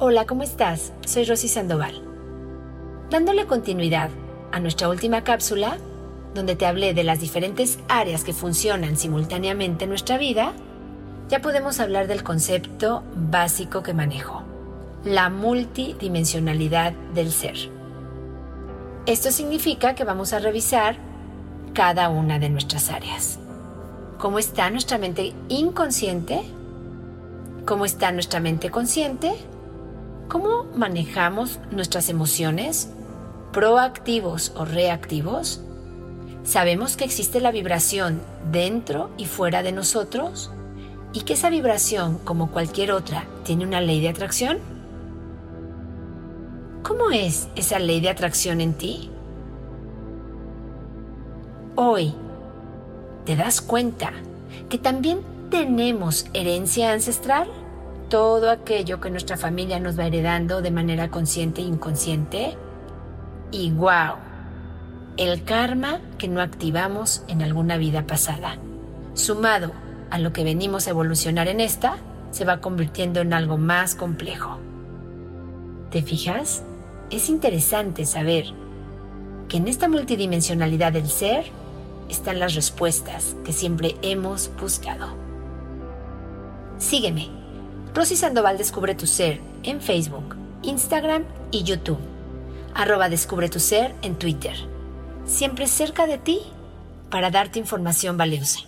Hola, ¿cómo estás? Soy Rosy Sandoval. Dándole continuidad a nuestra última cápsula, donde te hablé de las diferentes áreas que funcionan simultáneamente en nuestra vida, ya podemos hablar del concepto básico que manejo, la multidimensionalidad del ser. Esto significa que vamos a revisar cada una de nuestras áreas. ¿Cómo está nuestra mente inconsciente? ¿Cómo está nuestra mente consciente? ¿Cómo manejamos nuestras emociones? ¿Proactivos o reactivos? ¿Sabemos que existe la vibración dentro y fuera de nosotros? ¿Y que esa vibración, como cualquier otra, tiene una ley de atracción? ¿Cómo es esa ley de atracción en ti? Hoy, ¿te das cuenta que también tenemos herencia ancestral? Todo aquello que nuestra familia nos va heredando de manera consciente e inconsciente. Y wow, el karma que no activamos en alguna vida pasada, sumado a lo que venimos a evolucionar en esta, se va convirtiendo en algo más complejo. ¿Te fijas? Es interesante saber que en esta multidimensionalidad del ser están las respuestas que siempre hemos buscado. Sígueme Rosy Sandoval Descubre tu Ser en Facebook, Instagram y YouTube. Arroba Descubre tu Ser en Twitter. Siempre cerca de ti para darte información valiosa.